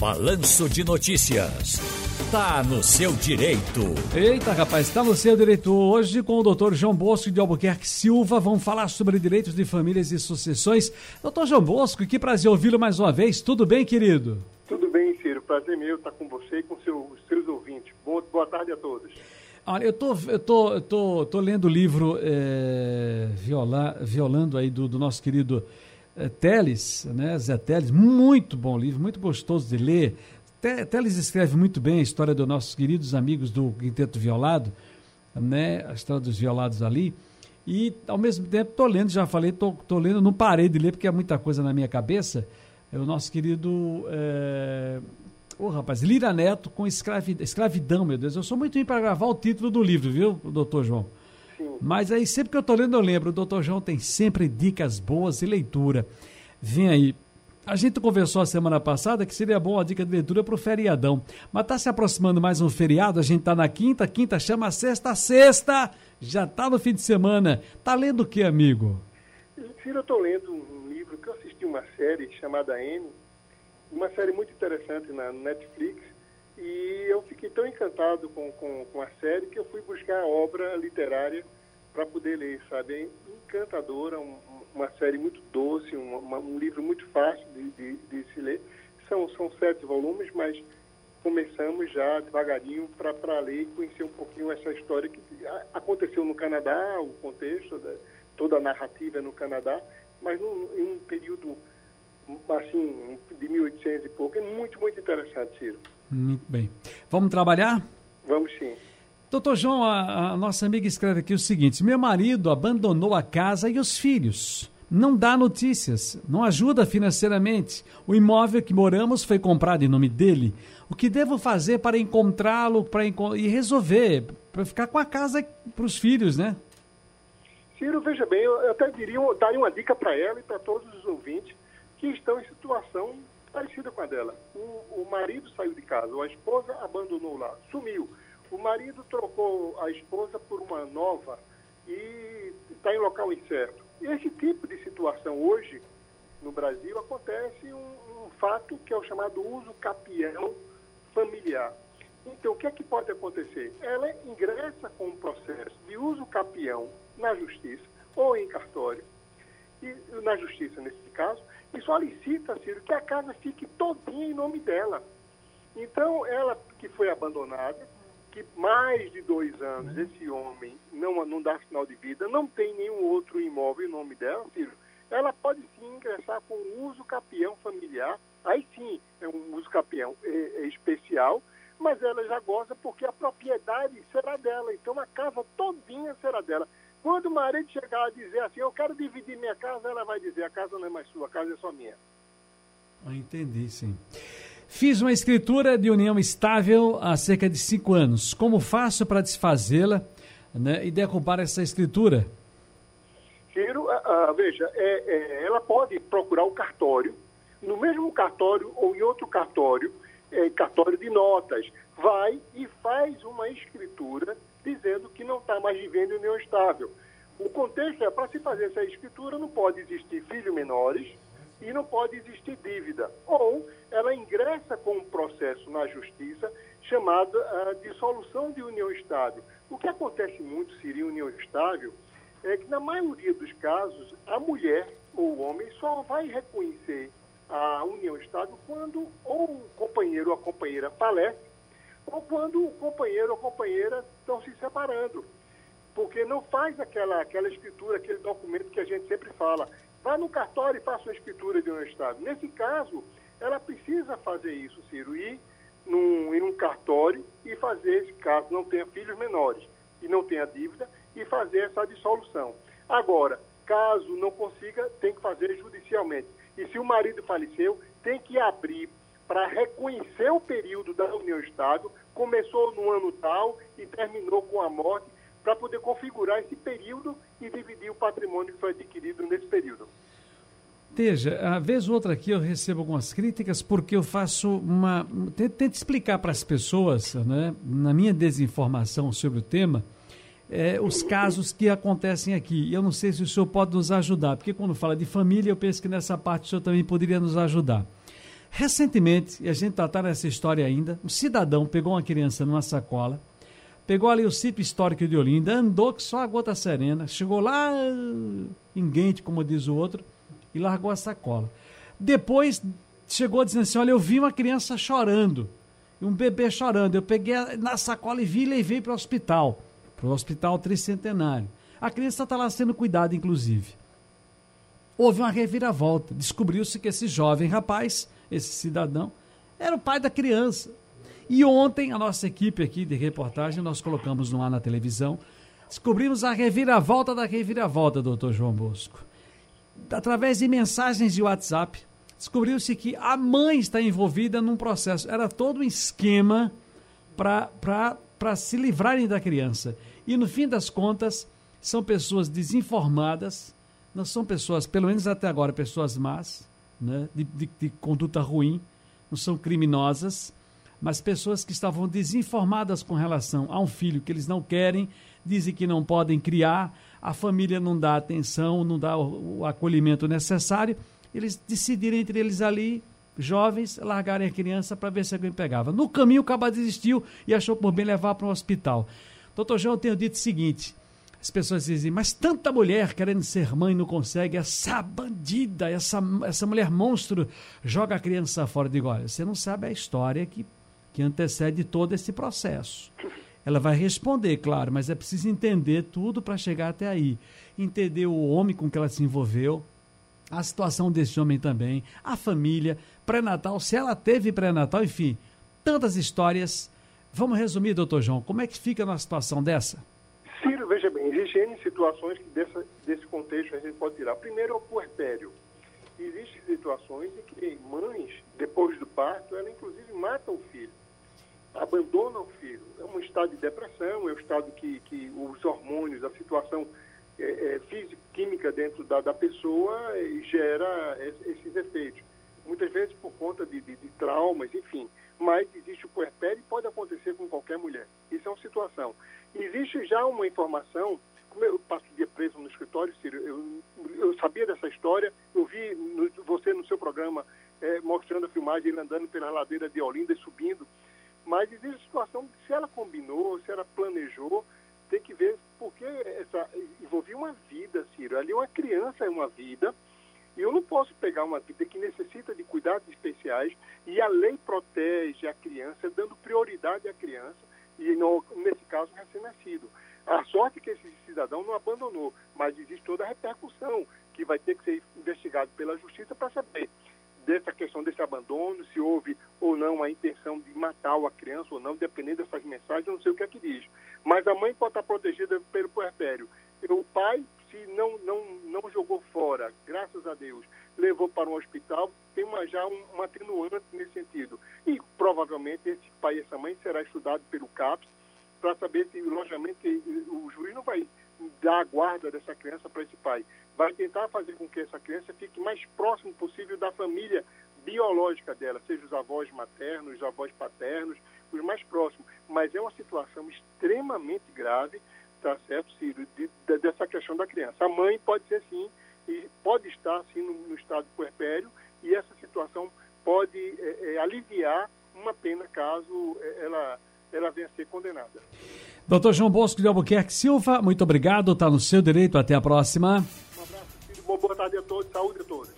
Balanço de Notícias. Tá no seu direito. Eita, rapaz, está no seu direito hoje com o doutor João Bosco de Albuquerque Silva. Vamos falar sobre direitos de famílias e sucessões. Doutor João Bosco, que prazer ouvi-lo mais uma vez. Tudo bem, querido? Tudo bem, Ciro. Prazer meu estar com você e com seus, seus ouvintes. Boa, boa tarde a todos. Olha, eu tô, eu tô, eu tô, tô lendo o livro é, viola, Violando aí do, do nosso querido Teles, né, Zé Teles, muito bom livro, muito gostoso de ler. Teles escreve muito bem a história dos nossos queridos amigos do Quinteto Violado, né, a história dos violados ali. E, ao mesmo tempo, estou lendo, já falei, estou lendo, não parei de ler porque é muita coisa na minha cabeça. É o nosso querido. É... Ô, rapaz, Lira Neto com escravi... escravidão, meu Deus. Eu sou muito ruim para gravar o título do livro, viu, doutor João? Mas aí, sempre que eu estou lendo, eu lembro. O doutor João tem sempre dicas boas e leitura. Vem aí. A gente conversou a semana passada que seria bom a dica de leitura para o feriadão. Mas está se aproximando mais um feriado, a gente está na quinta, quinta chama sexta, sexta, já está no fim de semana. Tá lendo o que, amigo? Ciro, eu estou lendo um livro que eu assisti uma série chamada M, uma série muito interessante na Netflix, e eu fiquei tão encantado com, com, com a série que eu fui buscar a obra literária para poder ler, sabe? É encantadora, um, uma série muito doce, um, uma, um livro muito fácil de, de, de, se ler. São, são sete volumes, mas começamos já devagarinho para ler e conhecer um pouquinho essa história que aconteceu no Canadá, o contexto, da, toda a narrativa no Canadá, mas num, em um período assim, de 1800 e pouco. É muito, muito interessante, Ciro. Muito bem. Vamos trabalhar? Vamos sim. Doutor João, a, a, nossa amiga escreve aqui o seguinte: meu marido abandonou a casa e os filhos. Não dá notícias, não ajuda financeiramente. O imóvel que moramos foi comprado em nome dele. O que devo fazer para encontrá-lo para enco e resolver? Para ficar com a casa para os filhos, né? Ciro, veja bem, eu até diria, daria uma dica para ela e para todos os ouvintes que estão em situação parecida com a dela. O, o marido saiu de casa, a esposa abandonou lá, sumiu. O marido trocou a esposa por uma nova e está em local incerto. Esse tipo de situação hoje, no Brasil, acontece um, um fato que é o chamado uso capião familiar. Então, o que é que pode acontecer? Ela ingressa com um processo de uso capião na justiça ou em cartório, e, na justiça nesse caso, e solicita, Ciro, que a casa fique todinha em nome dela. Então, ela que foi abandonada, que mais de dois anos esse homem não, não dá sinal de vida, não tem nenhum outro imóvel em nome dela, Ciro, ela pode sim ingressar com uso capião familiar. Aí sim, é um uso capião é, é especial, mas ela já goza porque a propriedade será dela. Então a casa todinha será dela. Quando o marido chegar a dizer assim, eu quero dividir minha casa, ela vai dizer, a casa não é mais sua, a casa é só minha. Ah, entendi, sim. Fiz uma escritura de união estável há cerca de cinco anos. Como faço para desfazê-la né, e derrubar essa escritura? Ciro, uh, veja, é, é, ela pode procurar o cartório, no mesmo cartório ou em outro cartório, é, cartório de notas, vai e faz uma escritura dizendo que não está mais vivendo em união estável. O contexto é, para se fazer essa escritura, não pode existir filhos menores e não pode existir dívida. Ou ela ingressa com um processo na justiça chamado uh, dissolução de união estável. O que acontece muito, Siri, união estável, é que na maioria dos casos, a mulher ou o homem só vai reconhecer a união estável quando ou o companheiro ou a companheira falece ou quando o companheiro ou a companheira estão se separando. Porque não faz aquela, aquela escritura, aquele documento que a gente sempre fala. Vá no cartório e faça uma escritura de um Estado. Nesse caso, ela precisa fazer isso, Ciro, ir num, um cartório e fazer, esse caso não tenha filhos menores e não tenha dívida, e fazer essa dissolução. Agora, caso não consiga, tem que fazer judicialmente. E se o marido faleceu, tem que abrir para reconhecer o período da união estável, começou no ano tal e terminou com a morte, para poder configurar esse período e dividir o patrimônio que foi adquirido nesse período. Teja, a vez ou outra aqui eu recebo algumas críticas porque eu faço uma. Tento explicar para as pessoas, né, na minha desinformação sobre o tema, é, os casos que acontecem aqui. Eu não sei se o senhor pode nos ajudar, porque quando fala de família, eu penso que nessa parte o senhor também poderia nos ajudar. Recentemente, e a gente está nessa história ainda, um cidadão pegou uma criança numa sacola, pegou ali o sítio histórico de Olinda, andou que só a gota serena, chegou lá em Guente, como diz o outro, e largou a sacola. Depois chegou dizendo assim: Olha, eu vi uma criança chorando, um bebê chorando. Eu peguei na sacola e vi e levei para o hospital, para o hospital tricentenário. A criança está lá sendo cuidada, inclusive. Houve uma reviravolta. Descobriu-se que esse jovem rapaz, esse cidadão, era o pai da criança. E ontem, a nossa equipe aqui de reportagem, nós colocamos no ar na televisão, descobrimos a reviravolta da reviravolta, doutor João Bosco. Através de mensagens de WhatsApp, descobriu-se que a mãe está envolvida num processo. Era todo um esquema para se livrarem da criança. E no fim das contas, são pessoas desinformadas, não são pessoas, pelo menos até agora, pessoas más, né, de, de, de conduta ruim, não são criminosas, mas pessoas que estavam desinformadas com relação a um filho que eles não querem, dizem que não podem criar, a família não dá atenção, não dá o, o acolhimento necessário, eles decidiram entre eles ali, jovens, largarem a criança para ver se alguém pegava. No caminho, o caba desistiu e achou por bem levar para um hospital. Doutor João, eu tenho dito o seguinte: as pessoas dizem, mas tanta mulher querendo ser mãe não consegue, essa bandida, essa, essa mulher monstro joga a criança fora. Eu digo, olha, você não sabe a história que, que antecede todo esse processo. Ela vai responder, claro, mas é preciso entender tudo para chegar até aí. Entender o homem com que ela se envolveu, a situação desse homem também, a família, pré-natal, se ela teve pré-natal, enfim, tantas histórias. Vamos resumir, doutor João, como é que fica numa situação dessa? Ciro, veja bem, existem situações que dessa, desse contexto a gente pode tirar. Primeiro é o puerpério. Existem situações em que mães, depois do parto, mata o filho, abandona o filho. É um estado de depressão, é um estado que, que os hormônios, a situação é, é, físico-química dentro da, da pessoa gera esses efeitos. Muitas vezes por conta de, de, de traumas, enfim. Mas existe o puerpério e pode acontecer com qualquer mulher. Isso é uma situação. Existe já uma informação, como eu passo o dia preso no escritório, Ciro, eu, eu sabia dessa história, eu vi no, você no seu programa é, mostrando a filmagem, ele andando pela ladeira de Olinda e subindo, mas existe a situação, se ela combinou, se ela planejou, tem que ver porque essa, envolvia uma vida, Ciro. Ali uma criança é uma vida, e eu não posso pegar uma vida que necessita de cuidados especiais e a lei protege a criança, dando prioridade à criança, e nesse caso, recém-nascido. A sorte é que esse cidadão não abandonou, mas existe toda a repercussão que vai ter que ser criança ou não, dependendo dessas mensagens, eu não sei o que é que diz. Mas a mãe pode estar protegida pelo puerpério. O pai, se não, não, não jogou fora, graças a Deus, levou para um hospital, tem uma, já um, uma atenuante nesse sentido. E provavelmente esse pai e essa mãe será estudado pelo CAPS para saber se, logicamente, o juiz não vai dar a guarda dessa criança para esse pai. Vai tentar fazer com que essa criança fique mais próximo possível da família biológica dela, seja os avós maternos, os avós paternos, os mais próximos. Mas é uma situação extremamente grave, tá certo, Ciro, de, de, dessa questão da criança. A mãe pode ser sim, e pode estar sim no, no estado puerpério, e essa situação pode é, é, aliviar uma pena caso é, ela, ela venha a ser condenada. Doutor João Bosco de Albuquerque Silva, muito obrigado, está no seu direito, até a próxima. Um abraço, filho, boa tarde a todos, saúde a todos.